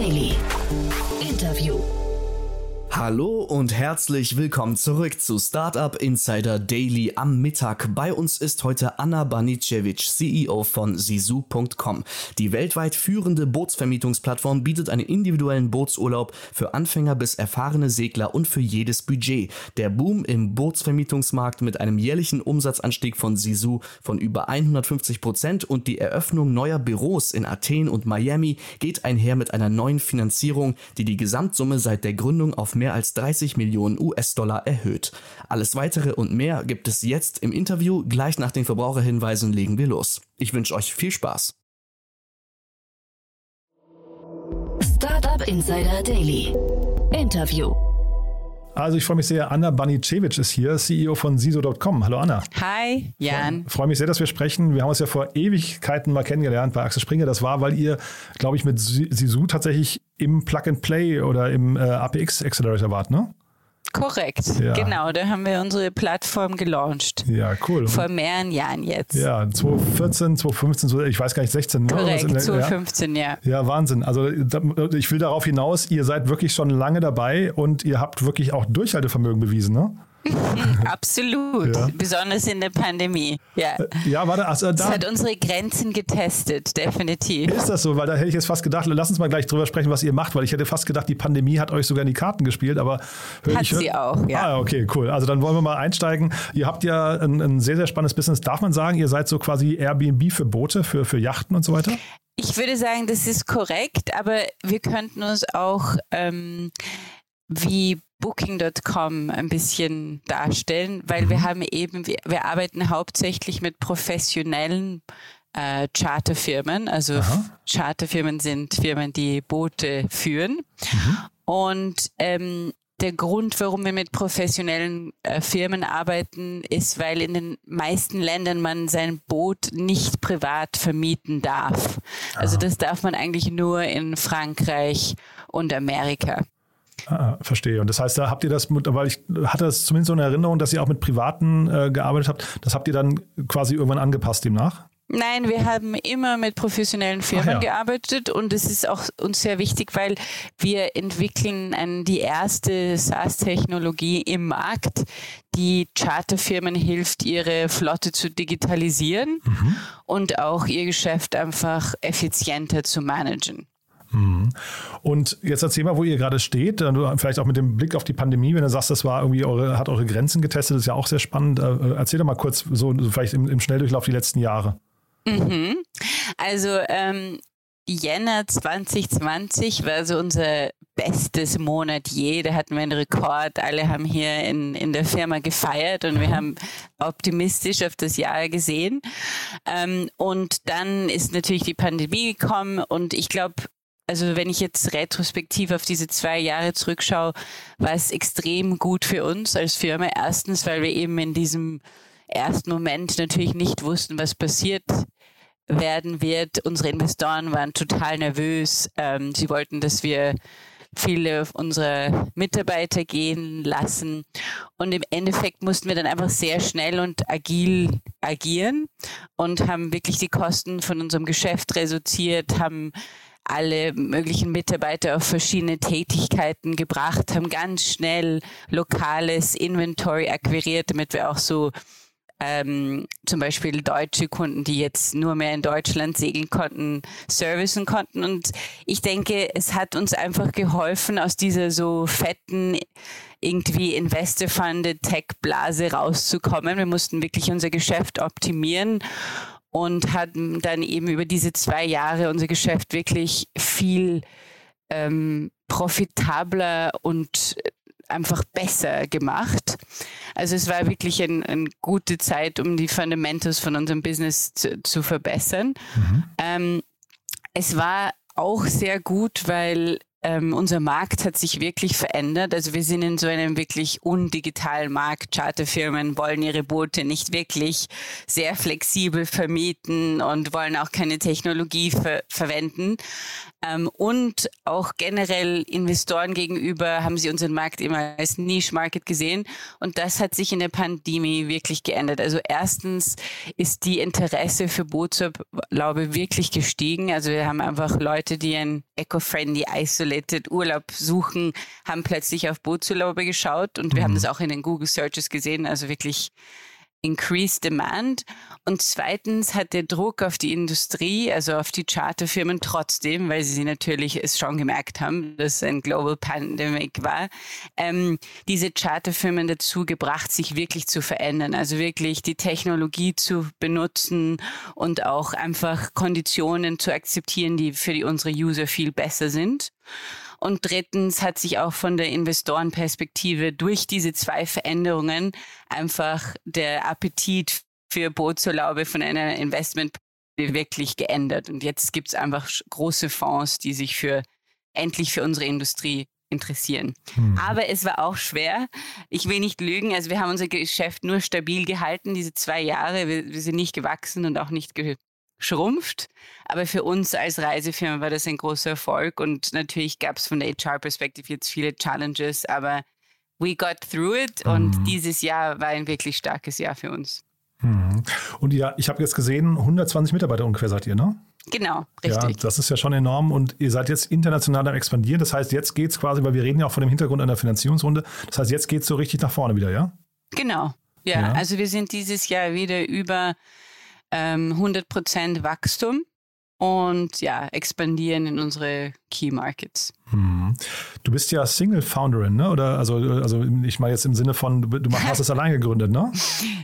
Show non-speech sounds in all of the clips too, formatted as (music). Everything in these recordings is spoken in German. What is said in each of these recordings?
Daily. Hallo und herzlich willkommen zurück zu Startup Insider Daily am Mittag. Bei uns ist heute Anna Banicevic, CEO von Sisu.com. Die weltweit führende Bootsvermietungsplattform bietet einen individuellen Bootsurlaub für Anfänger bis erfahrene Segler und für jedes Budget. Der Boom im Bootsvermietungsmarkt mit einem jährlichen Umsatzanstieg von Sisu von über 150 Prozent und die Eröffnung neuer Büros in Athen und Miami geht einher mit einer neuen Finanzierung, die die Gesamtsumme seit der Gründung auf mehr als 30 Millionen US-Dollar erhöht. Alles weitere und mehr gibt es jetzt im Interview. Gleich nach den Verbraucherhinweisen legen wir los. Ich wünsche euch viel Spaß. Startup Insider Daily. Interview. Also ich freue mich sehr, Anna Banicevic ist hier, CEO von Siso.com. Hallo Anna. Hi, Jan. Ich freue mich sehr, dass wir sprechen. Wir haben uns ja vor Ewigkeiten mal kennengelernt bei Axel Springer. Das war, weil ihr, glaube ich, mit Sisu tatsächlich im Plug-and-Play oder im äh, APX Accelerator wart, ne? Korrekt, ja. genau. Da haben wir unsere Plattform gelauncht. Ja, cool. Vor mehreren Jahren jetzt. Ja, 2014, 2015, ich weiß gar nicht, 16. Korrekt, ne? 2015, ja. ja. Wahnsinn. Also ich will darauf hinaus, ihr seid wirklich schon lange dabei und ihr habt wirklich auch Durchhaltevermögen bewiesen, ne? (laughs) Absolut, ja. besonders in der Pandemie. Ja, äh, ja warte, also da, das hat unsere Grenzen getestet, definitiv. Ist das so? Weil da hätte ich jetzt fast gedacht, lass uns mal gleich drüber sprechen, was ihr macht, weil ich hätte fast gedacht, die Pandemie hat euch sogar in die Karten gespielt, aber hat ich, sie auch, ja. Ah, okay, cool. Also dann wollen wir mal einsteigen. Ihr habt ja ein, ein sehr, sehr spannendes Business. Darf man sagen, ihr seid so quasi Airbnb für Boote, für, für Yachten und so weiter? Ich würde sagen, das ist korrekt, aber wir könnten uns auch ähm, wie Booking.com ein bisschen darstellen, weil wir mhm. haben eben, wir, arbeiten hauptsächlich mit professionellen äh, Charterfirmen. Also Aha. Charterfirmen sind Firmen, die Boote führen. Mhm. Und ähm, der Grund, warum wir mit professionellen äh, Firmen arbeiten, ist, weil in den meisten Ländern man sein Boot nicht privat vermieten darf. Also das darf man eigentlich nur in Frankreich und Amerika. Ah, verstehe. Und das heißt, da habt ihr das, weil ich hatte das zumindest so eine Erinnerung, dass ihr auch mit Privaten äh, gearbeitet habt. Das habt ihr dann quasi irgendwann angepasst demnach? Nein, wir haben immer mit professionellen Firmen ja. gearbeitet und es ist auch uns sehr wichtig, weil wir entwickeln ein, die erste SaaS-Technologie im Markt, die Charterfirmen hilft, ihre Flotte zu digitalisieren mhm. und auch ihr Geschäft einfach effizienter zu managen. Mhm. Und jetzt erzähl mal, wo ihr gerade steht. Vielleicht auch mit dem Blick auf die Pandemie, wenn du sagst, das war irgendwie eure, hat eure Grenzen getestet, das ist ja auch sehr spannend. Äh, äh, erzähl doch mal kurz so vielleicht im, im Schnelldurchlauf die letzten Jahre. Mhm. Also ähm, Jänner 2020 war so unser bestes Monat je. Da hatten wir einen Rekord. Alle haben hier in, in der Firma gefeiert und wir mhm. haben optimistisch auf das Jahr gesehen. Ähm, und dann ist natürlich die Pandemie gekommen und ich glaube, also wenn ich jetzt retrospektiv auf diese zwei Jahre zurückschaue, war es extrem gut für uns als Firma. Erstens, weil wir eben in diesem ersten Moment natürlich nicht wussten, was passiert werden wird. Unsere Investoren waren total nervös. Ähm, sie wollten, dass wir viele unserer Mitarbeiter gehen lassen. Und im Endeffekt mussten wir dann einfach sehr schnell und agil agieren und haben wirklich die Kosten von unserem Geschäft reduziert, haben alle möglichen Mitarbeiter auf verschiedene Tätigkeiten gebracht, haben ganz schnell lokales Inventory akquiriert, damit wir auch so ähm, zum Beispiel deutsche Kunden, die jetzt nur mehr in Deutschland segeln konnten, servicen konnten. Und ich denke, es hat uns einfach geholfen, aus dieser so fetten irgendwie Investor-funded Tech-Blase rauszukommen. Wir mussten wirklich unser Geschäft optimieren und hatten dann eben über diese zwei Jahre unser Geschäft wirklich viel ähm, profitabler und einfach besser gemacht. Also es war wirklich eine ein gute Zeit, um die Fundamentals von unserem Business zu, zu verbessern. Mhm. Ähm, es war auch sehr gut, weil ähm, unser Markt hat sich wirklich verändert. Also wir sind in so einem wirklich undigitalen Markt. Charterfirmen wollen ihre Boote nicht wirklich sehr flexibel vermieten und wollen auch keine Technologie ver verwenden. Ähm, und auch generell Investoren gegenüber haben sie unseren Markt immer als Niche-Market gesehen. Und das hat sich in der Pandemie wirklich geändert. Also erstens ist die Interesse für Bootsurlaube wirklich gestiegen. Also wir haben einfach Leute, die ein eco-friendly, isolated Urlaub suchen, haben plötzlich auf Bootsurlaube geschaut. Und wir mhm. haben das auch in den Google Searches gesehen. Also wirklich increased demand. Und zweitens hat der Druck auf die Industrie, also auf die Charterfirmen trotzdem, weil sie natürlich es schon gemerkt haben, dass es ein Global Pandemic war, ähm, diese Charterfirmen dazu gebracht, sich wirklich zu verändern. Also wirklich die Technologie zu benutzen und auch einfach Konditionen zu akzeptieren, die für die, unsere User viel besser sind. Und drittens hat sich auch von der Investorenperspektive durch diese zwei Veränderungen einfach der Appetit für Bootsurlaube von einer Investment wirklich geändert. Und jetzt gibt es einfach große Fonds, die sich für endlich für unsere Industrie interessieren. Hm. Aber es war auch schwer. Ich will nicht lügen. Also wir haben unser Geschäft nur stabil gehalten, diese zwei Jahre. Wir, wir sind nicht gewachsen und auch nicht ge schrumpft. Aber für uns als Reisefirma war das ein großer Erfolg und natürlich gab es von der HR-Perspektive jetzt viele Challenges, aber we got through it mhm. und dieses Jahr war ein wirklich starkes Jahr für uns. Mhm. Und ja, ich habe jetzt gesehen, 120 Mitarbeiter ungefähr seid ihr, ne? Genau, richtig. Ja, das ist ja schon enorm und ihr seid jetzt international am expandieren. Das heißt, jetzt geht es quasi, weil wir reden ja auch von dem Hintergrund einer Finanzierungsrunde. Das heißt, jetzt geht es so richtig nach vorne wieder, ja? Genau. Ja, ja, also wir sind dieses Jahr wieder über ähm, 100% Wachstum und ja, expandieren in unsere Key Markets. Hm. Du bist ja Single-Founderin, ne? Oder also, also ich meine jetzt im Sinne von, du, du hast es (laughs) allein gegründet, ne?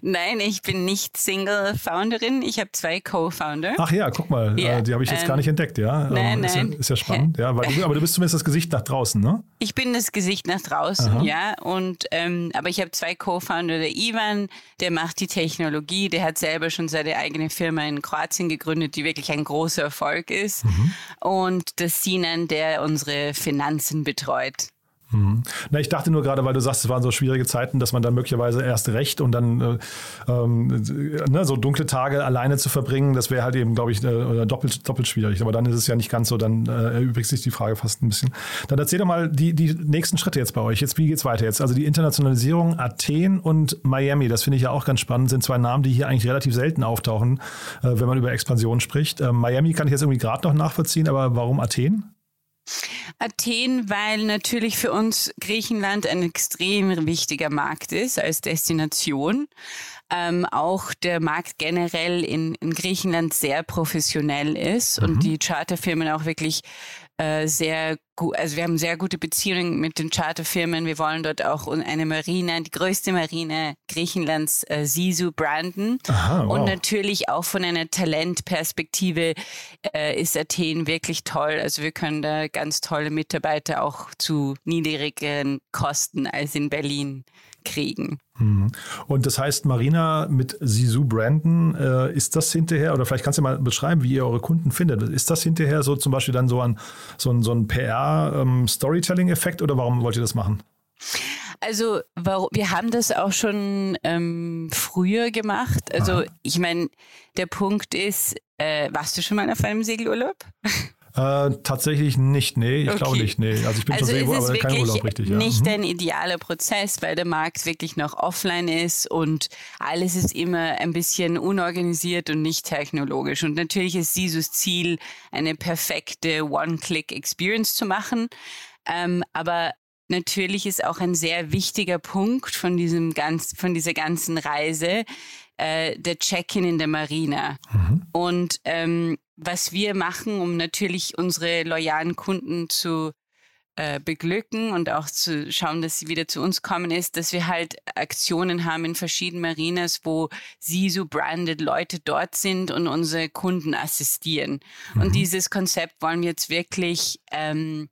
Nein, ich bin nicht Single-Founderin. Ich habe zwei Co-Founder. Ach ja, guck mal, ja, die habe ich jetzt ähm, gar nicht entdeckt, ja. Nein, ist, nein. Ja, ist ja spannend, ja. Du, aber du bist zumindest das Gesicht nach draußen, ne? Ich bin das Gesicht nach draußen, Aha. ja. Und ähm, aber ich habe zwei Co-Founder, der Ivan, der macht die Technologie, der hat selber schon seine eigene Firma in Kroatien gegründet, die wirklich ein großer Erfolg ist. Mhm. Und der Sinan, der unsere Finanzen betreut. Mhm. Na, ich dachte nur gerade, weil du sagst, es waren so schwierige Zeiten, dass man dann möglicherweise erst recht und dann äh, ähm, ne, so dunkle Tage alleine zu verbringen, das wäre halt eben, glaube ich, äh, doppelt, doppelt schwierig. Aber dann ist es ja nicht ganz so, dann äh, erübrigt sich die Frage fast ein bisschen. Dann erzähl doch mal die, die nächsten Schritte jetzt bei euch. Jetzt, wie geht's weiter jetzt? Also die Internationalisierung, Athen und Miami, das finde ich ja auch ganz spannend, sind zwei Namen, die hier eigentlich relativ selten auftauchen, äh, wenn man über Expansion spricht. Äh, Miami kann ich jetzt irgendwie gerade noch nachvollziehen, aber warum Athen? Athen, weil natürlich für uns Griechenland ein extrem wichtiger Markt ist als Destination. Ähm, auch der Markt generell in, in Griechenland sehr professionell ist mhm. und die Charterfirmen auch wirklich äh, sehr gut, also wir haben sehr gute Beziehungen mit den Charterfirmen. Wir wollen dort auch eine Marine, die größte Marine Griechenlands, äh, Sisu, branden. Aha, wow. Und natürlich auch von einer Talentperspektive äh, ist Athen wirklich toll. Also wir können da ganz tolle Mitarbeiter auch zu niedrigeren Kosten als in Berlin kriegen. Mhm. Und das heißt, Marina mit Sisu Brandon, äh, ist das hinterher, oder vielleicht kannst du mal beschreiben, wie ihr eure Kunden findet. Ist das hinterher so zum Beispiel dann so ein, so ein, so ein PR-Storytelling-Effekt ähm, oder warum wollt ihr das machen? Also wir haben das auch schon ähm, früher gemacht. Also Aha. ich meine, der Punkt ist, äh, warst du schon mal auf einem Segelurlaub? (laughs) Äh, tatsächlich nicht, nee, ich okay. glaube nicht, nee. Also ich bin also schon sehr, aber kein Urlaub richtig. Ja. Nicht mhm. ein idealer Prozess, weil der Markt wirklich noch offline ist und alles ist immer ein bisschen unorganisiert und nicht technologisch. Und natürlich ist dieses Ziel, eine perfekte One-Click-Experience zu machen. Ähm, aber natürlich ist auch ein sehr wichtiger Punkt von diesem ganz, von dieser ganzen Reise äh, der Check-in in der Marina. Mhm. Und ähm, was wir machen, um natürlich unsere loyalen Kunden zu äh, beglücken und auch zu schauen, dass sie wieder zu uns kommen, ist, dass wir halt Aktionen haben in verschiedenen Marinas, wo sie so branded Leute dort sind und unsere Kunden assistieren. Mhm. Und dieses Konzept wollen wir jetzt wirklich ähm,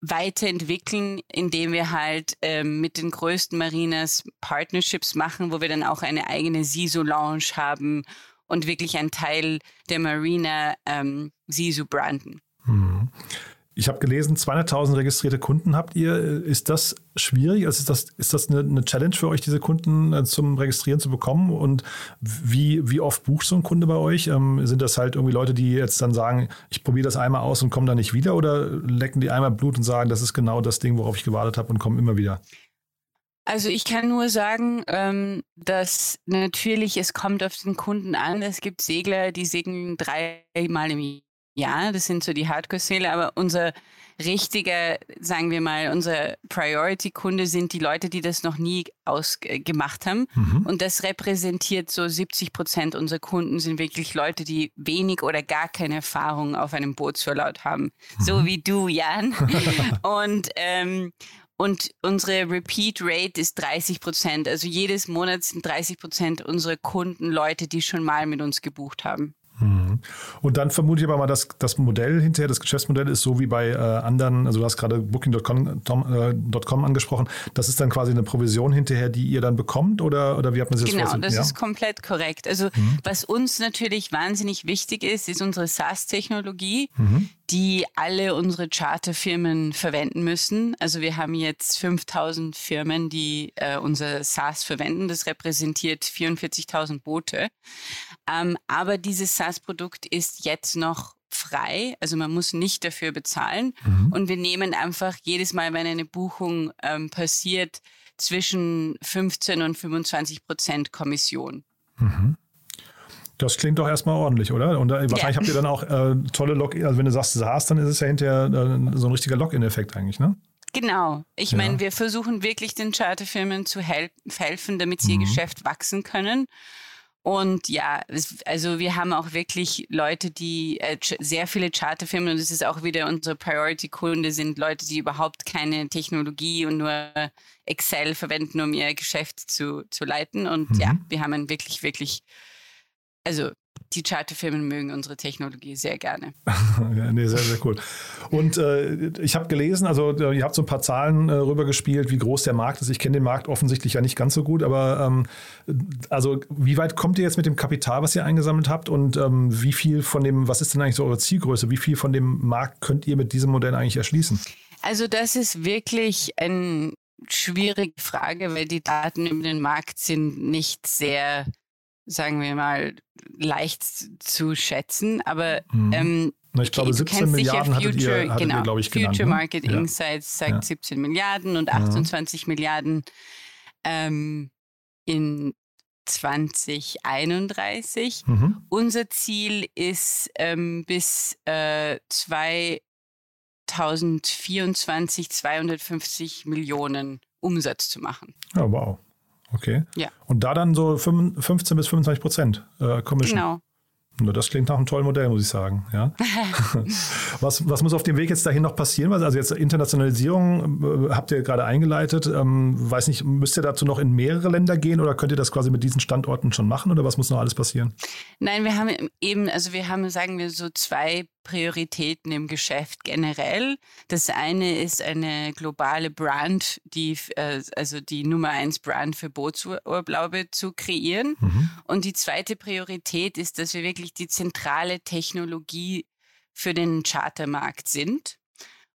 weiterentwickeln, indem wir halt ähm, mit den größten Marinas Partnerships machen, wo wir dann auch eine eigene SISO-Lounge haben und wirklich ein Teil der Marina ähm, Sisu branden. Hm. Ich habe gelesen, 200.000 registrierte Kunden habt ihr. Ist das schwierig? Also ist das, ist das eine, eine Challenge für euch, diese Kunden äh, zum Registrieren zu bekommen? Und wie, wie oft bucht so ein Kunde bei euch? Ähm, sind das halt irgendwie Leute, die jetzt dann sagen, ich probiere das einmal aus und komme dann nicht wieder? Oder lecken die einmal Blut und sagen, das ist genau das Ding, worauf ich gewartet habe und kommen immer wieder? Also ich kann nur sagen, ähm, dass natürlich es kommt auf den Kunden an. Es gibt Segler, die segeln dreimal im Jahr. Das sind so die Hardcore-Segler. Aber unser richtiger, sagen wir mal, unser Priority-Kunde sind die Leute, die das noch nie ausgemacht haben. Mhm. Und das repräsentiert so 70 Prozent unserer Kunden sind wirklich Leute, die wenig oder gar keine Erfahrung auf einem Bootsverlaut haben. Mhm. So wie du, Jan. (laughs) und ähm, und unsere Repeat Rate ist 30 Prozent. Also jedes Monat sind 30 Prozent unserer Kunden Leute, die schon mal mit uns gebucht haben. Mhm. Und dann vermute ich aber mal, dass das Modell hinterher, das Geschäftsmodell ist so wie bei äh, anderen, also du hast gerade Booking.com äh, angesprochen, das ist dann quasi eine Provision hinterher, die ihr dann bekommt oder, oder wie hat man sich das Genau, das ja? ist komplett korrekt. Also mhm. was uns natürlich wahnsinnig wichtig ist, ist unsere SaaS-Technologie, mhm. Die alle unsere Charterfirmen verwenden müssen. Also wir haben jetzt 5000 Firmen, die äh, unser SaaS verwenden. Das repräsentiert 44.000 Boote. Ähm, aber dieses SaaS-Produkt ist jetzt noch frei, also man muss nicht dafür bezahlen. Mhm. Und wir nehmen einfach jedes Mal, wenn eine Buchung ähm, passiert, zwischen 15 und 25 Prozent Kommission. Mhm. Das klingt doch erstmal ordentlich, oder? Und äh, wahrscheinlich ja. habt ihr dann auch äh, tolle Login, also wenn du sagst SaaS, dann ist es ja hinterher äh, so ein richtiger Login-Effekt eigentlich, ne? Genau. Ich ja. meine, wir versuchen wirklich den Charterfirmen zu hel helfen, damit sie mhm. ihr Geschäft wachsen können. Und ja, also wir haben auch wirklich Leute, die äh, sehr viele Charterfirmen und das ist auch wieder unsere Priority-Kunde sind Leute, die überhaupt keine Technologie und nur Excel verwenden, um ihr Geschäft zu, zu leiten. Und mhm. ja, wir haben einen wirklich, wirklich, also die Charterfirmen mögen unsere Technologie sehr gerne. (laughs) ja, nee, sehr, sehr cool. Und äh, ich habe gelesen, also äh, ihr habt so ein paar Zahlen äh, rübergespielt, wie groß der Markt ist. Ich kenne den Markt offensichtlich ja nicht ganz so gut, aber ähm, also wie weit kommt ihr jetzt mit dem Kapital, was ihr eingesammelt habt und ähm, wie viel von dem, was ist denn eigentlich so eure Zielgröße? Wie viel von dem Markt könnt ihr mit diesem Modell eigentlich erschließen? Also das ist wirklich eine schwierige Frage, weil die Daten über den Markt sind nicht sehr sagen wir mal, leicht zu schätzen, aber mhm. ähm, ich glaube, 17 Milliarden Future, hattet ihr, hattet genau, ihr, glaube ich, Future genannt. Ne? Market ja. Insights sagt ja. 17 Milliarden und 28 ja. Milliarden ähm, in 2031. Mhm. Unser Ziel ist ähm, bis äh, 2024 250 Millionen Umsatz zu machen. Ja, wow. Okay. Ja. Und da dann so 15 bis 25 Prozent äh, Commission. Genau. Das klingt nach einem tollen Modell, muss ich sagen. Ja. (laughs) was, was muss auf dem Weg jetzt dahin noch passieren? Also jetzt Internationalisierung äh, habt ihr gerade eingeleitet. Ähm, weiß nicht, müsst ihr dazu noch in mehrere Länder gehen oder könnt ihr das quasi mit diesen Standorten schon machen oder was muss noch alles passieren? Nein, wir haben eben, also wir haben, sagen wir so zwei Prioritäten im Geschäft generell. Das eine ist eine globale Brand, die, äh, also die Nummer eins Brand für Bootsurlaube zu kreieren. Mhm. Und die zweite Priorität ist, dass wir wirklich die zentrale Technologie für den Chartermarkt sind.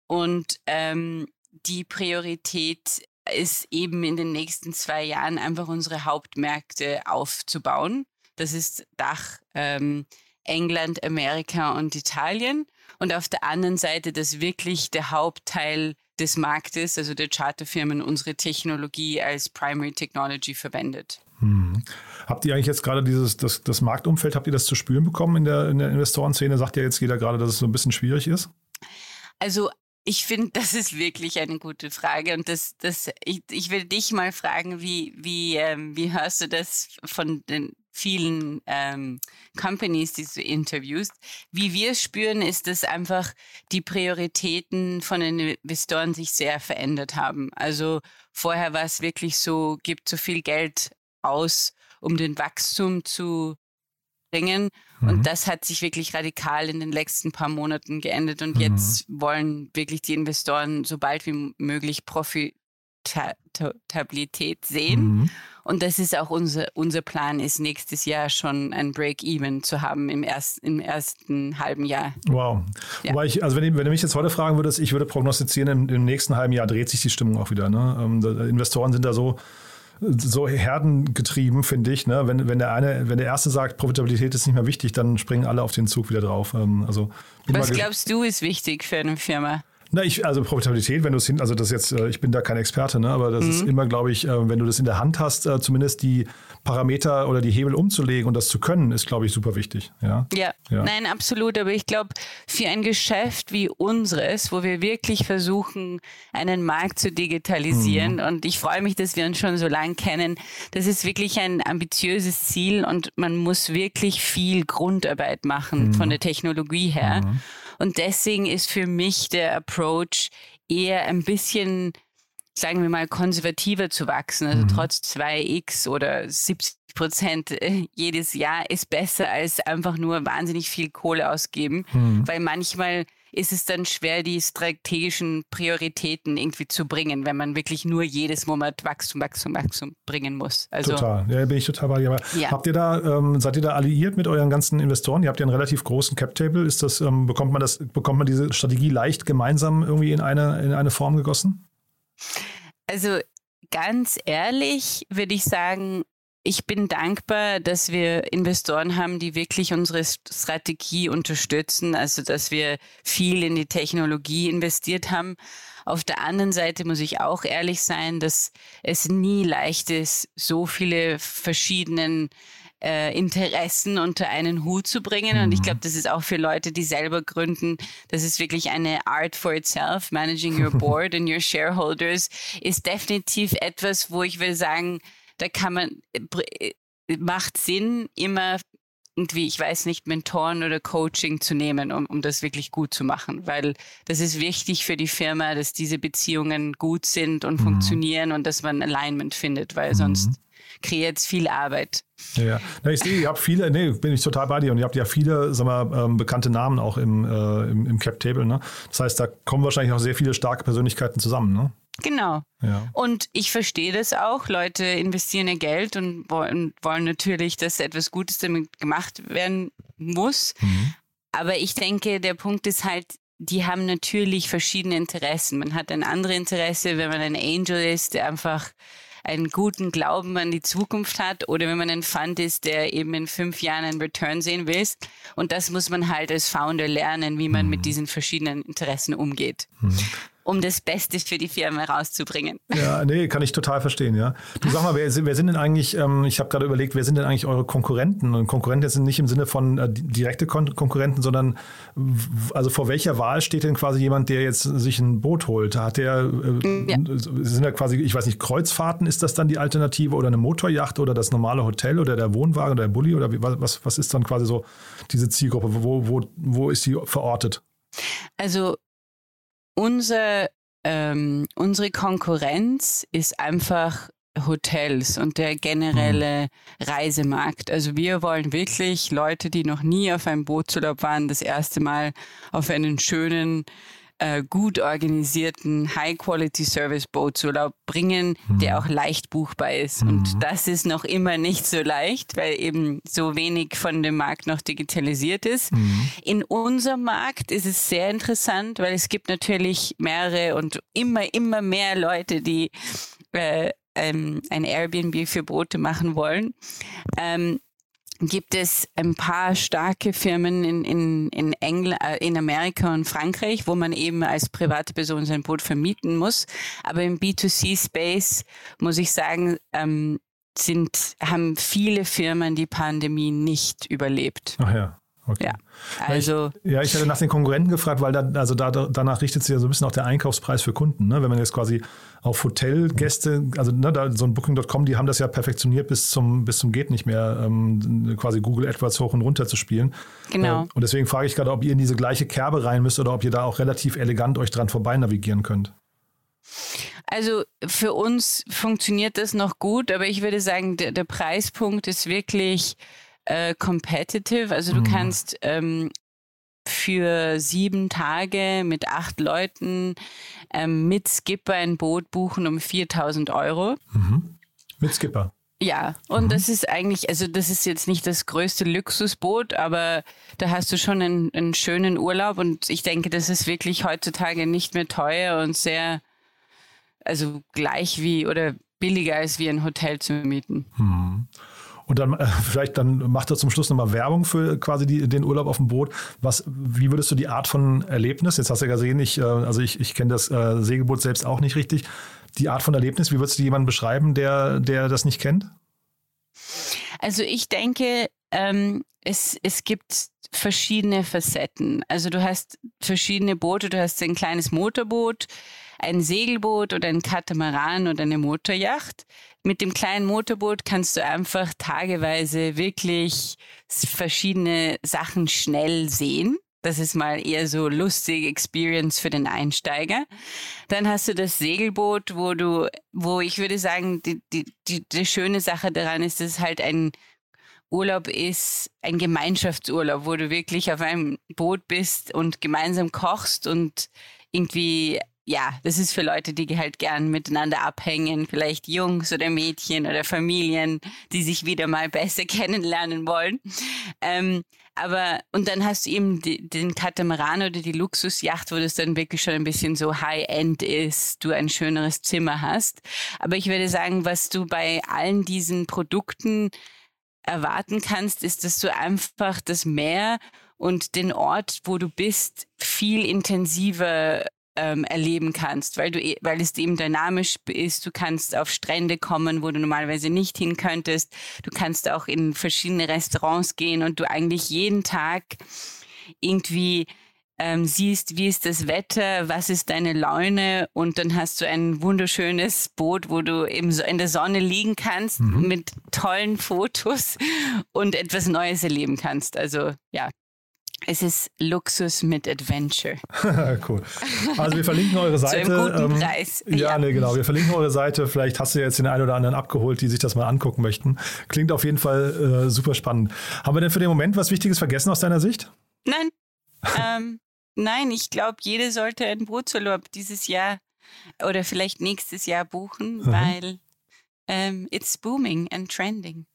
Und ähm, die Priorität ist eben in den nächsten zwei Jahren einfach unsere Hauptmärkte aufzubauen. Das ist Dach, ähm, England, Amerika und Italien. Und auf der anderen Seite, dass wirklich der Hauptteil des Marktes, also der Charterfirmen, unsere Technologie als Primary Technology verwendet. Hm. Habt ihr eigentlich jetzt gerade dieses, das, das Marktumfeld, habt ihr das zu spüren bekommen in der, in der Investorenszene? Sagt ja jetzt jeder gerade, dass es so ein bisschen schwierig ist? Also ich finde, (laughs) das ist wirklich eine gute Frage. Und das, das, ich, ich will dich mal fragen, wie, wie, ähm, wie hörst du das von den vielen ähm, Companies, die du interviewst. Wie wir spüren, ist, dass einfach die Prioritäten von den Investoren sich sehr verändert haben. Also vorher war es wirklich so, gibt so viel Geld aus, um den Wachstum zu bringen. Mhm. Und das hat sich wirklich radikal in den letzten paar Monaten geändert. Und mhm. jetzt wollen wirklich die Investoren so bald wie möglich Profi Profitabilität sehen. Mhm. Und das ist auch unser, unser Plan, ist nächstes Jahr schon ein Break-Even zu haben im, erst, im ersten halben Jahr. Wow. Ja. Wobei ich, also wenn, wenn du mich jetzt heute fragen würdest, ich würde prognostizieren, im, im nächsten halben Jahr dreht sich die Stimmung auch wieder. Ne? Ähm, Investoren sind da so so herdengetrieben, finde ich. Ne? Wenn, wenn, der eine, wenn der erste sagt, Profitabilität ist nicht mehr wichtig, dann springen alle auf den Zug wieder drauf. Ähm, also, Was glaubst du ist wichtig für eine Firma? Na, ich, also Profitabilität, wenn du es hin, also das jetzt, äh, ich bin da kein Experte, ne, aber das mhm. ist immer, glaube ich, äh, wenn du das in der Hand hast, äh, zumindest die Parameter oder die Hebel umzulegen und das zu können, ist, glaube ich, super wichtig. Ja, ja. ja. nein, absolut. Aber ich glaube, für ein Geschäft wie unseres, wo wir wirklich versuchen, einen Markt zu digitalisieren, mhm. und ich freue mich, dass wir uns schon so lange kennen, das ist wirklich ein ambitiöses Ziel und man muss wirklich viel Grundarbeit machen mhm. von der Technologie her. Und deswegen ist für mich der Approach eher ein bisschen, sagen wir mal, konservativer zu wachsen. Also mhm. trotz 2x oder 70 Prozent äh, jedes Jahr ist besser als einfach nur wahnsinnig viel Kohle ausgeben, mhm. weil manchmal ist es dann schwer, die strategischen Prioritäten irgendwie zu bringen, wenn man wirklich nur jedes Monat Wachstum, Wachstum, Wachstum bringen muss. Also, total, ja, bin ich total bei dir. Ja. Habt ihr da, ähm, seid ihr da alliiert mit euren ganzen Investoren? Ihr habt ja einen relativ großen Cap-Table. Ist das, ähm, bekommt man das, bekommt man diese Strategie leicht gemeinsam irgendwie in eine, in eine Form gegossen? Also ganz ehrlich würde ich sagen, ich bin dankbar, dass wir Investoren haben, die wirklich unsere Strategie unterstützen, also dass wir viel in die Technologie investiert haben. Auf der anderen Seite muss ich auch ehrlich sein, dass es nie leicht ist, so viele verschiedenen äh, Interessen unter einen Hut zu bringen. Mhm. Und ich mhm. glaube, das ist auch für Leute, die selber gründen, das ist wirklich eine Art for itself. Managing your (laughs) board and your shareholders ist definitiv etwas, wo ich will sagen, da kann man, äh, äh, macht Sinn, immer irgendwie, ich weiß nicht, Mentoren oder Coaching zu nehmen, um, um das wirklich gut zu machen, weil das ist wichtig für die Firma, dass diese Beziehungen gut sind und mhm. funktionieren und dass man Alignment findet, weil mhm. sonst kreiert es viel Arbeit. Ja, Na, ich sehe, ihr habt viele, nee, bin ich total bei dir und ihr habt ja viele, sag mal, ähm, bekannte Namen auch im, äh, im, im Cap Table, ne? Das heißt, da kommen wahrscheinlich auch sehr viele starke Persönlichkeiten zusammen, ne? Genau. Ja. Und ich verstehe das auch. Leute investieren ihr Geld und wollen, wollen natürlich, dass etwas Gutes damit gemacht werden muss. Mhm. Aber ich denke, der Punkt ist halt, die haben natürlich verschiedene Interessen. Man hat ein anderes Interesse, wenn man ein Angel ist, der einfach einen guten Glauben an die Zukunft hat oder wenn man ein Fund ist, der eben in fünf Jahren einen Return sehen will. Und das muss man halt als Founder lernen, wie man mhm. mit diesen verschiedenen Interessen umgeht. Mhm um das Beste für die Firma rauszubringen. Ja, nee, kann ich total verstehen, ja. Du sag mal, wer, wer sind denn eigentlich, ähm, ich habe gerade überlegt, wer sind denn eigentlich eure Konkurrenten? Und Konkurrenten sind nicht im Sinne von äh, direkte Kon Konkurrenten, sondern also vor welcher Wahl steht denn quasi jemand, der jetzt sich ein Boot holt? Hat der, äh, ja. sind da quasi, ich weiß nicht, Kreuzfahrten, ist das dann die Alternative oder eine Motorjacht oder das normale Hotel oder der Wohnwagen oder der Bulli oder wie, was, was ist dann quasi so diese Zielgruppe? Wo, wo, wo ist die verortet? Also unser, ähm, unsere Konkurrenz ist einfach Hotels und der generelle mhm. Reisemarkt. Also wir wollen wirklich Leute, die noch nie auf einem Bootsurlaub waren, das erste Mal auf einen schönen äh, gut organisierten High-Quality-Service-Bootsurlaub bringen, mhm. der auch leicht buchbar ist. Mhm. Und das ist noch immer nicht so leicht, weil eben so wenig von dem Markt noch digitalisiert ist. Mhm. In unserem Markt ist es sehr interessant, weil es gibt natürlich mehrere und immer, immer mehr Leute, die äh, ähm, ein Airbnb für Boote machen wollen. Ähm, gibt es ein paar starke Firmen in, in, in, Engl äh, in Amerika und Frankreich, wo man eben als private Person sein Boot vermieten muss. Aber im B2C-Space muss ich sagen, ähm, sind, haben viele Firmen die Pandemie nicht überlebt. Ach ja. Okay. Ja, also. Ich, ja, ich hatte nach den Konkurrenten gefragt, weil da, also da, danach richtet sich ja so ein bisschen auch der Einkaufspreis für Kunden. Ne? Wenn man jetzt quasi auf Hotelgäste, also ne, da, so ein Booking.com, die haben das ja perfektioniert bis zum, bis zum geht nicht mehr, ähm, quasi Google AdWords hoch und runter zu spielen. Genau. Äh, und deswegen frage ich gerade, ob ihr in diese gleiche Kerbe rein müsst oder ob ihr da auch relativ elegant euch dran vorbei navigieren könnt. Also für uns funktioniert das noch gut, aber ich würde sagen, der, der Preispunkt ist wirklich äh, competitive. Also du mhm. kannst ähm, für sieben Tage mit acht Leuten ähm, mit Skipper ein Boot buchen um 4000 Euro. Mhm. Mit Skipper. Ja, und mhm. das ist eigentlich, also das ist jetzt nicht das größte Luxusboot, aber da hast du schon einen, einen, schönen Urlaub und ich denke, das ist wirklich heutzutage nicht mehr teuer und sehr, also gleich wie oder billiger als wie ein Hotel zu mieten. Mhm. Und dann äh, (laughs) vielleicht dann macht er zum Schluss nochmal Werbung für quasi die, den Urlaub auf dem Boot. Was, wie würdest du die Art von Erlebnis, jetzt hast du ja gesehen, ich, äh, also ich, ich kenne das äh, Segelboot selbst auch nicht richtig, die Art von Erlebnis, wie würdest du jemanden beschreiben, der, der das nicht kennt? Also ich denke, ähm, es, es gibt verschiedene Facetten. Also du hast verschiedene Boote, du hast ein kleines Motorboot, ein Segelboot oder ein Katamaran oder eine Motorjacht. Mit dem kleinen Motorboot kannst du einfach tageweise wirklich verschiedene Sachen schnell sehen. Das ist mal eher so lustige Experience für den Einsteiger. Dann hast du das Segelboot, wo du, wo ich würde sagen, die, die, die, die schöne Sache daran ist, dass es halt ein Urlaub ist, ein Gemeinschaftsurlaub, wo du wirklich auf einem Boot bist und gemeinsam kochst und irgendwie ja, das ist für Leute, die halt gern miteinander abhängen, vielleicht Jungs oder Mädchen oder Familien, die sich wieder mal besser (laughs) kennenlernen wollen. Ähm, aber, und dann hast du eben die, den Katamaran oder die Luxusjacht, wo das dann wirklich schon ein bisschen so High-End ist, du ein schöneres Zimmer hast. Aber ich würde sagen, was du bei allen diesen Produkten erwarten kannst, ist, dass du einfach das Meer und den Ort, wo du bist, viel intensiver ähm, erleben kannst, weil du, e, weil es eben dynamisch ist. Du kannst auf Strände kommen, wo du normalerweise nicht hin könntest. Du kannst auch in verschiedene Restaurants gehen und du eigentlich jeden Tag irgendwie ähm, siehst, wie ist das Wetter, was ist deine Laune und dann hast du ein wunderschönes Boot, wo du eben so in der Sonne liegen kannst mhm. mit tollen Fotos und etwas Neues erleben kannst. Also ja, es ist Luxus mit Adventure. (laughs) cool. Also wir verlinken eure Seite. (laughs) Zu einem guten ähm, Preis. Ja, ja, nee, genau. Wir verlinken eure Seite. Vielleicht hast du jetzt den einen oder anderen abgeholt, die sich das mal angucken möchten. Klingt auf jeden Fall äh, super spannend. Haben wir denn für den Moment was Wichtiges vergessen aus deiner Sicht? Nein. (laughs) ähm, nein, ich glaube, jeder sollte einen Bootsurlaub dieses Jahr oder vielleicht nächstes Jahr buchen, mhm. weil ähm, it's booming and trending.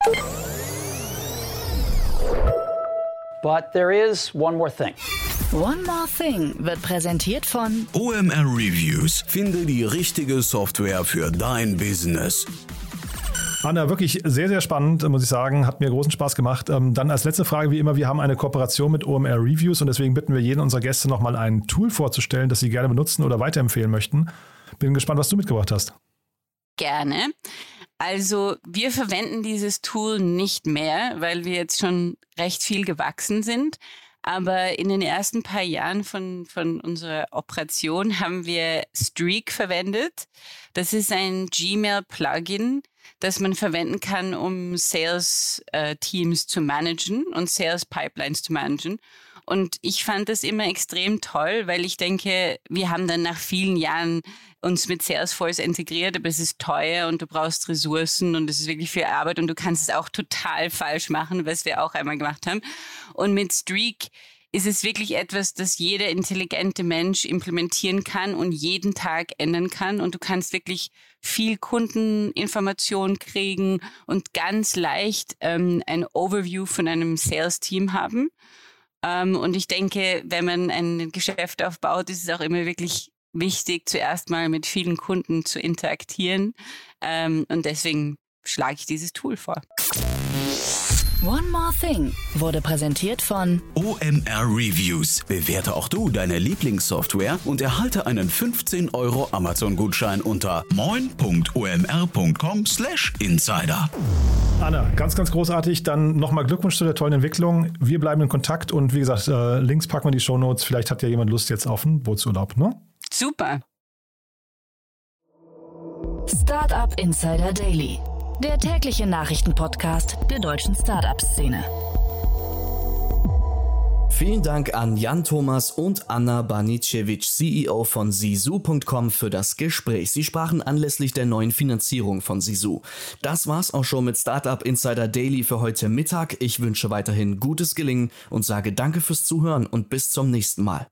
But there is one more thing. One More Thing wird präsentiert von OMR Reviews. Finde die richtige Software für dein Business. Anna, wirklich sehr, sehr spannend, muss ich sagen. Hat mir großen Spaß gemacht. Ähm, dann als letzte Frage, wie immer, wir haben eine Kooperation mit OMR Reviews und deswegen bitten wir jeden unserer Gäste nochmal ein Tool vorzustellen, das sie gerne benutzen oder weiterempfehlen möchten. Bin gespannt, was du mitgebracht hast. Gerne. Also wir verwenden dieses Tool nicht mehr, weil wir jetzt schon recht viel gewachsen sind. Aber in den ersten paar Jahren von, von unserer Operation haben wir Streak verwendet. Das ist ein Gmail-Plugin, das man verwenden kann, um Sales-Teams äh, zu managen und Sales-Pipelines zu managen. Und ich fand das immer extrem toll, weil ich denke, wir haben dann nach vielen Jahren uns mit Salesforce integriert, aber es ist teuer und du brauchst Ressourcen und es ist wirklich viel Arbeit und du kannst es auch total falsch machen, was wir auch einmal gemacht haben. Und mit Streak ist es wirklich etwas, das jeder intelligente Mensch implementieren kann und jeden Tag ändern kann. Und du kannst wirklich viel Kundeninformation kriegen und ganz leicht ähm, ein Overview von einem Sales-Team haben. Ähm, und ich denke, wenn man ein Geschäft aufbaut, ist es auch immer wirklich wichtig, zuerst mal mit vielen Kunden zu interagieren. Ähm, und deswegen schlage ich dieses Tool vor. One More Thing wurde präsentiert von OMR Reviews. Bewerte auch du deine Lieblingssoftware und erhalte einen 15 Euro Amazon-Gutschein unter moin.omr.com/insider. Anna, ganz, ganz großartig. Dann nochmal Glückwunsch zu der tollen Entwicklung. Wir bleiben in Kontakt und wie gesagt, äh, Links packen wir in die Show Notes. Vielleicht hat ja jemand Lust jetzt auf einen Bootsurlaub, ne? Super. Startup Insider Daily, der tägliche Nachrichtenpodcast der deutschen Startup-Szene. Vielen Dank an Jan Thomas und Anna Banicevic, CEO von Sisu.com, für das Gespräch. Sie sprachen anlässlich der neuen Finanzierung von Sisu. Das war's auch schon mit Startup Insider Daily für heute Mittag. Ich wünsche weiterhin gutes Gelingen und sage danke fürs Zuhören und bis zum nächsten Mal.